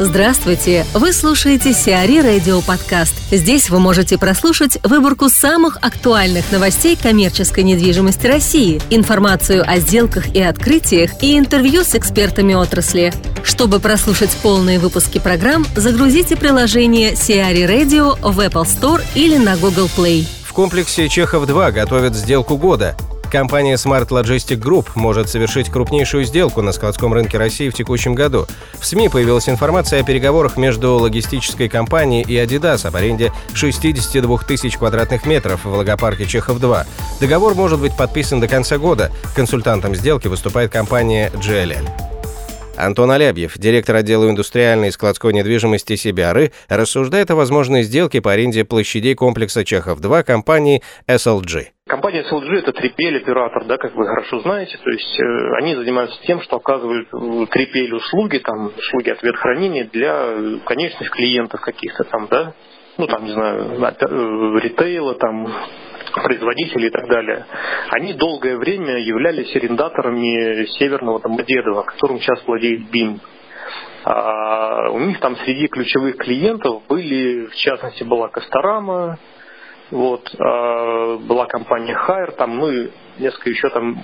Здравствуйте! Вы слушаете Сиари Радио Подкаст. Здесь вы можете прослушать выборку самых актуальных новостей коммерческой недвижимости России, информацию о сделках и открытиях и интервью с экспертами отрасли. Чтобы прослушать полные выпуски программ, загрузите приложение Сиари Radio в Apple Store или на Google Play. В комплексе Чехов-2 готовят сделку года. Компания Smart Logistic Group может совершить крупнейшую сделку на складском рынке России в текущем году. В СМИ появилась информация о переговорах между логистической компанией и Adidas об аренде 62 тысяч квадратных метров в логопарке Чехов-2. Договор может быть подписан до конца года. Консультантом сделки выступает компания GLL. Антон Алябьев, директор отдела индустриальной и складской недвижимости Сибиары, рассуждает о возможной сделке по аренде площадей комплекса Чехов-2 компании SLG. Компания SLG это 3PL оператор, да, как вы хорошо знаете, то есть э, они занимаются тем, что оказывают 3PL услуги, там, услуги ответ хранения для конечных клиентов каких-то там, да, ну там, не знаю, э, ритейла, там, производителей и так далее, они долгое время являлись арендаторами Северного Домодедова, которым сейчас владеет БИМ. А у них там среди ключевых клиентов были, в частности, была Косторама, вот, а, была компания Хайер, там, ну и несколько еще там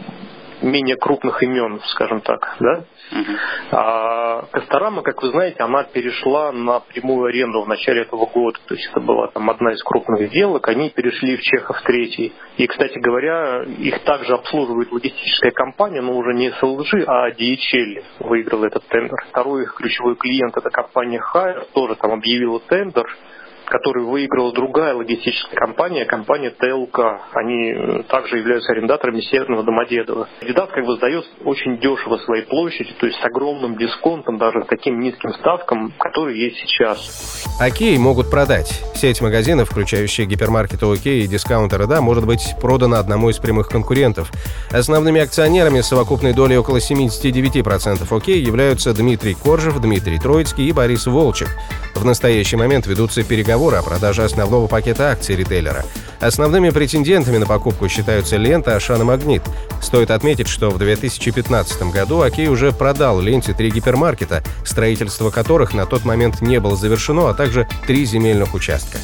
менее крупных имен, скажем так, да. Uh-huh. А Косторама, как вы знаете, она перешла на прямую аренду в начале этого года. То есть это была там одна из крупных сделок. Они перешли в Чехов третий. И, кстати говоря, их также обслуживает логистическая компания, но уже не SLG, а DHL выиграл этот тендер. Второй их ключевой клиент это компания Hire, тоже там объявила тендер который выиграла другая логистическая компания, компания ТЛК. Они э, также являются арендаторами Северного Домодедова. Кандидат как бы сдает очень дешево своей площади, то есть с огромным дисконтом, даже с таким низким ставкам, которые есть сейчас. Окей могут продать. Сеть магазинов, включающая гипермаркеты Окей и дискаунтеры Да, может быть продана одному из прямых конкурентов. Основными акционерами с совокупной долей около 79% Окей являются Дмитрий Коржев, Дмитрий Троицкий и Борис Волчек. В настоящий момент ведутся переговоры о продаже основного пакета акций ритейлера. Основными претендентами на покупку считаются Лента, Ашан и Магнит. Стоит отметить, что в 2015 году Окей уже продал Ленте три гипермаркета, строительство которых на тот момент не было завершено, а также три земельных участка.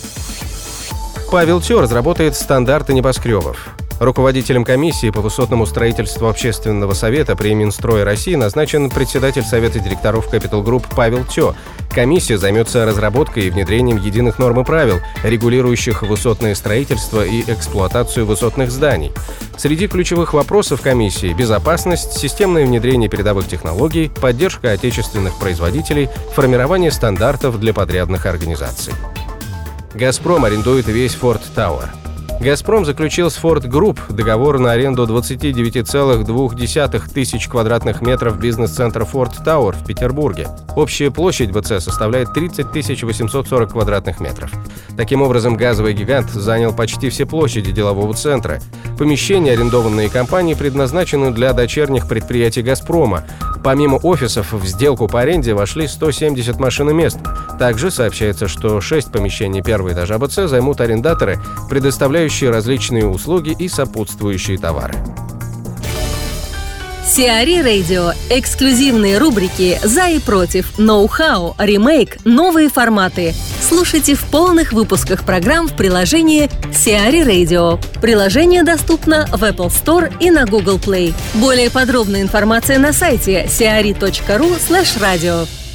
Павел Тё разработает стандарты небоскребов. Руководителем комиссии по высотному строительству Общественного совета при Минстрое России назначен председатель Совета директоров Capital Group Павел Тё. Комиссия займется разработкой и внедрением единых норм и правил, регулирующих высотное строительство и эксплуатацию высотных зданий. Среди ключевых вопросов комиссии – безопасность, системное внедрение передовых технологий, поддержка отечественных производителей, формирование стандартов для подрядных организаций. «Газпром» арендует весь Форт Тауэр. «Газпром» заключил с Ford Group договор на аренду 29,2 тысяч квадратных метров бизнес-центра Ford Tower в Петербурге. Общая площадь ВЦ составляет 30 840 квадратных метров. Таким образом, газовый гигант занял почти все площади делового центра. Помещения, арендованные компанией, предназначены для дочерних предприятий «Газпрома», Помимо офисов в сделку по аренде вошли 170 машиномест. Также сообщается, что 6 помещений первого этажа БЦ займут арендаторы, предоставляющие различные услуги и сопутствующие товары. Сиари Радио. Эксклюзивные рубрики «За и против», «Ноу-хау», «Ремейк», «Новые форматы». Слушайте в полных выпусках программ в приложении Сиари Radio. Приложение доступно в Apple Store и на Google Play. Более подробная информация на сайте siari.ru radio.